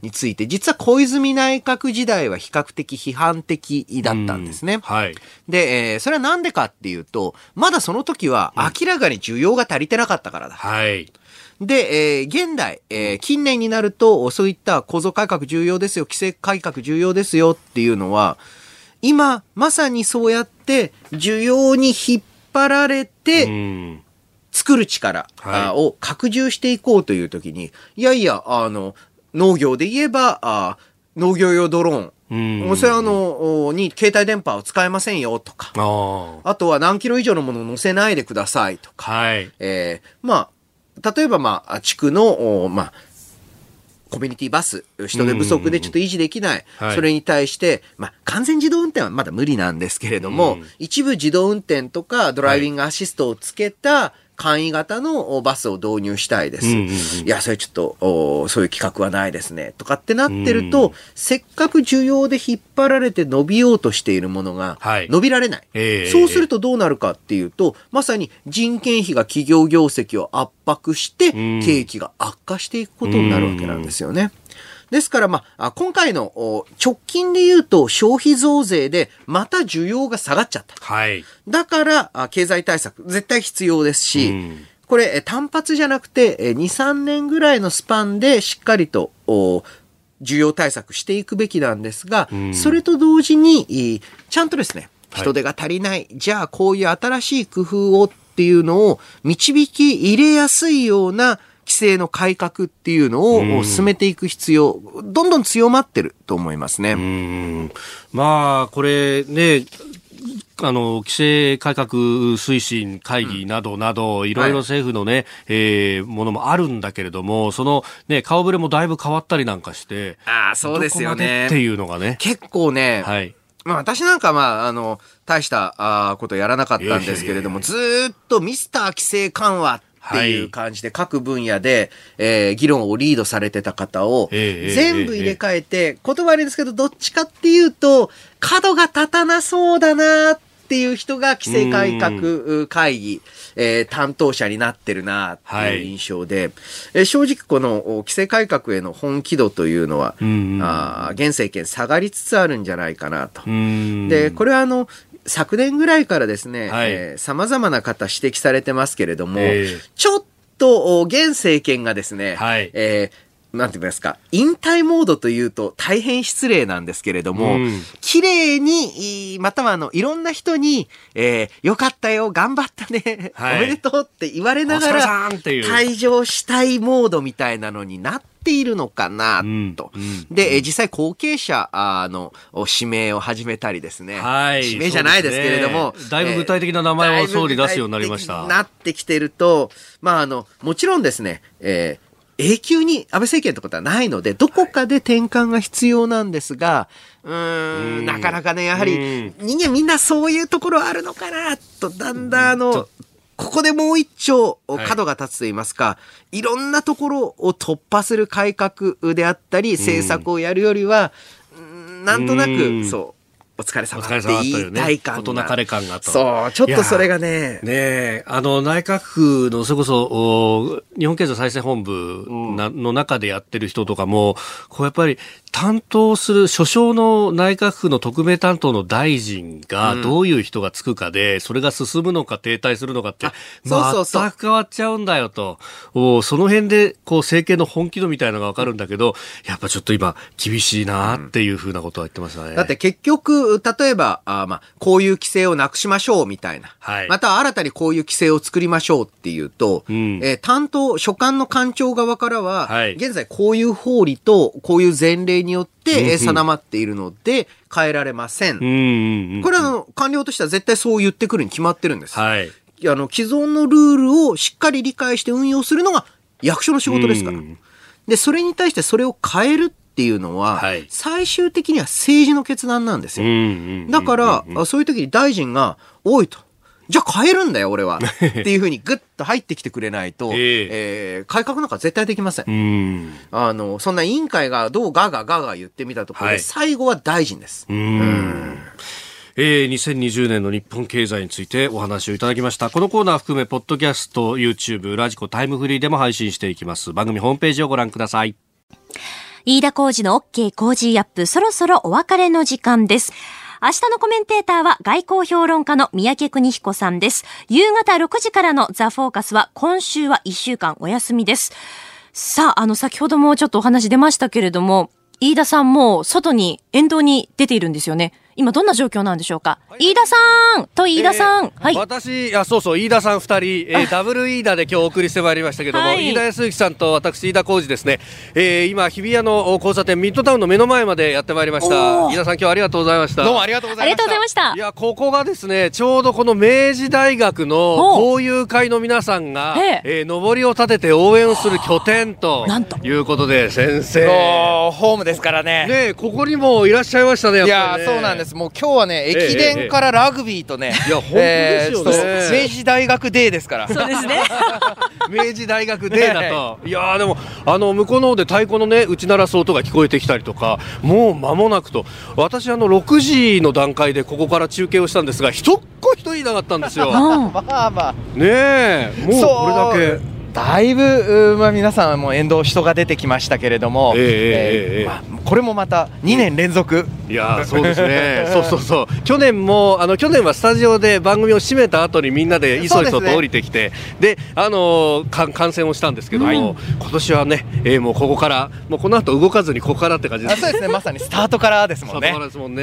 Speaker 3: について、実は小泉内閣時代は比較的批判的だったんですね。うん、はい。で、えー、それはなんでかっていうと、まだその時は明らかに需要が足りてなかったからだ。はい。で、えー、現代、えー、近年になると、そういった構造改革重要ですよ、規制改革重要ですよっていうのは、今、まさにそうやって需要に引っ張られて、作る力を拡充していこうというときに、いやいや、あの、農業で言えば、あ農業用ドローン。うん、それあの、に携帯電波を使えませんよとか。あとは何キロ以上のものを載せないでくださいとか。はい。えー、まあ、例えばまあ、地区の、まあ、コミュニティバス、人手不足でちょっと維持できない。それに対して、まあ、完全自動運転はまだ無理なんですけれども、うん、一部自動運転とかドライビングアシストをつけた、簡易型のバスを導入したいです。うんうんうん、いや、それちょっと、そういう企画はないですね。とかってなってると、うん、せっかく需要で引っ張られて伸びようとしているものが、伸びられない。はいえー、そうするとどうなるかっていうと、まさに人件費が企業業績を圧迫して、景気が悪化していくことになるわけなんですよね。ですから、まあ、今回の直近で言うと消費増税でまた需要が下がっちゃった。
Speaker 1: はい。
Speaker 3: だから、経済対策絶対必要ですし、うん、これ単発じゃなくて2、3年ぐらいのスパンでしっかりと需要対策していくべきなんですが、うん、それと同時に、ちゃんとですね、人手が足りない、はい、じゃあこういう新しい工夫をっていうのを導き入れやすいような規制の改革っていうのを進めていく必要、どんどん強まってると思いますね。
Speaker 1: まあ、これね、あの、規制改革推進会議などなど、いろいろ政府のね、はい、えー、ものもあるんだけれども、そのね、顔ぶれもだいぶ変わったりなんかして、
Speaker 3: ああ、そうですよね。
Speaker 1: っていうのがね。
Speaker 3: 結構ね、はい。まあ私なんかまあ、あの、大したあことやらなかったんですけれども、ずっとミスター規制緩和っていう感じで、各分野で、えー、議論をリードされてた方を、全部入れ替えて、言葉悪いですけど、どっちかっていうと、角が立たなそうだなっていう人が規制改革会議、えー、担当者になってるなっていう印象で、はい、えー、正直この規制改革への本気度というのは、あ現政権下がりつつあるんじゃないかなと。で、これはあの、昨年ぐらいからですね、はい。えー、様々な方指摘されてますけれども、えー、ちょっと現政権がですね、はい、えーなんて言いますか、引退モードというと大変失礼なんですけれども、うん、綺麗に、またはあの、いろんな人に、えー、よかったよ、頑張ったね、はい、おめでとうって言われながら、退場したいモードみたいなのになっているのかなと。うんうん、で、実際後継者の指名を始めたりですね。はい、指名じゃないですけれども。
Speaker 1: ね、だいぶ具体的な名前を総理出すようになりました。
Speaker 3: なってきてると、まああの、もちろんですね、えー永久に安倍政権ってことはないので、どこかで転換が必要なんですが、うん、なかなかね、やはり、人間みんなそういうところあるのかな、と、だんだんあの、ここでもう一丁角が立つと言いますか、はい、いろんなところを突破する改革であったり、政策をやるよりは、なんとなく、そう、お疲れ様って言いたい感が。
Speaker 1: 事なかれ感がと。
Speaker 3: そう、ちょっとそれがね。
Speaker 1: ねあの、内閣府の、それこそ、日本経済再生本部の中でやってる人とかも、こうやっぱり、担当する首相の内閣府の特命担当の大臣がどういう人がつくかで、それが進むのか停滞するのかって、全く変わっちゃうんだよと。おその辺で、こう、政権の本気度みたいなのがわかるんだけど、やっぱちょっと今、厳しいなっていうふうなことは言ってましたね。
Speaker 3: だって結局、例えば、あまあ、こういう規制をなくしましょうみたいな。はい。また新たにこういう規制を作りましょうっていうと、うん、えー、担当、所管の官庁側からは、はい、現在こういう法理と、こういう前例によって定まっているので、変えられません。これは官僚としては絶対そう言ってくるに決まってるんです。はい。あの、既存のルールをしっかり理解して運用するのが役所の仕事ですから。で、それに対してそれを変えるっていうのは、はい、最終的には政治の決断なんですよ。だから、そういう時に大臣が、多いと。じゃあ変えるんだよ、俺は。っていうふうにグッと入ってきてくれないと、えー、えー、改革なんか絶対できません。んあの、そんな委員会がどうガガガガ言ってみたところで、はい、最後は大臣です。うん
Speaker 1: えー、2020年の日本経済についてお話をいただきました。このコーナー含め、ポッドキャスト、YouTube、ラジコ、タイムフリーでも配信していきます。番組ホームページをご覧ください。
Speaker 2: 飯田浩二の OK 工事アップ、そろそろお別れの時間です。明日のコメンテーターは外交評論家の三宅邦彦さんです。夕方6時からのザ・フォーカスは今週は1週間お休みです。さあ、あの、先ほどもちょっとお話出ましたけれども、飯田さんも外に、沿道に出ているんですよね。今どんな状況なんでしょうか、はい、飯田さんと飯田さん、えー、
Speaker 1: はい。私、あ、そうそう、飯田さん二人、えー、ダブル飯田で今日お送りしてまいりましたけども、はい、飯田康之さんと私、飯田浩二ですね、えー、今、日比谷の交差点、ミッドタウンの目の前までやってまいりました。飯田さん、今日はありがとうございました。
Speaker 3: どうもありがとうございました。ありがとうございました。
Speaker 2: い
Speaker 1: や、ここがですね、ちょうどこの明治大学の交友会の皆さんが、えー、上りを立てて応援をする拠点ということで、先生。
Speaker 3: ホームですからね。
Speaker 1: ねここにもいらっしゃいましたね、
Speaker 3: ねいや、そうなんです。もう今日はね、駅伝からラグビーとね、
Speaker 1: いや、本当ですよね。
Speaker 3: 明治大学デーですから。
Speaker 2: そうですね。
Speaker 1: 明治大学デーだと。いやでも、あの、向こうの方で太鼓のね、打ち鳴らす音が聞こえてきたりとか、もう間もなくと、私、あの、6時の段階でここから中継をしたんですが、一っ子一人いなかったんですよ。
Speaker 3: まあまあ。
Speaker 1: ねえ、もうこれだけ。
Speaker 3: だいぶ、まあ、皆さんも沿道人が出てきましたけれども、えー、えー、まあ、これもまた2年連続、
Speaker 1: いやそうですね。そうそうそう。去年もあの去年はスタジオで番組を締めた後にみんなでいそいそと降りてきてで、ね、あの観戦をしたんですけども、はい、今年はね、えー、もうここからもうこの後動かずにここからって感じです、
Speaker 3: そうですね。まさにスタートからですもんね。スタート
Speaker 1: からですもんね、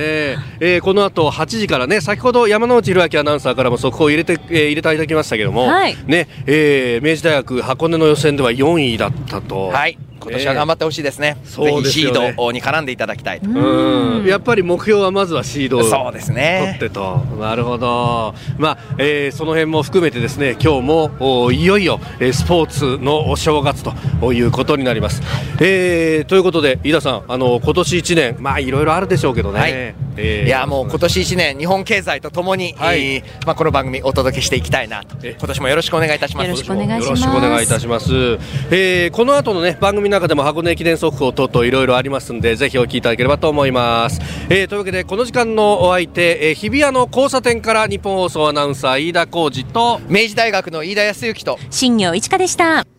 Speaker 1: えー、この後8時からね先ほど山内弘明アナウンサーからも速報を入れて、えー、入れていただきましたけども、はい、ねえー、明治大学箱根の予選では4位だったと。
Speaker 3: はい今年は頑張ってほしいですね、えー、ぜひシードに絡んでいただきたいと。
Speaker 1: うん。やっぱり目標はまずはシードを
Speaker 3: そうですね。
Speaker 1: 取ってと。なるほど、まあえー、その辺も含めてですね今日もいよいよスポーツのお正月ということになります、えー、ということで飯田さんあの今年1年まあいろいろあるでしょうけどね、はい。え
Speaker 3: ー、いやもう今年1年日本経済とともに、はい、えー、まあ、この番組お届けしていきたいなと。今年もよろしくお願いいたします。
Speaker 2: よろしくお願いします。
Speaker 1: よろしくお願いいたします、えー、この後のね番組の中でも箱根駅伝速報等々いろいろありますんでぜひお聞きいただければと思います、えー、というわけでこの時間のお相手、えー、日比谷の交差点から日本放送アナウンサー飯田浩二と
Speaker 3: 明治大学の飯田康之と
Speaker 2: 新業一華でした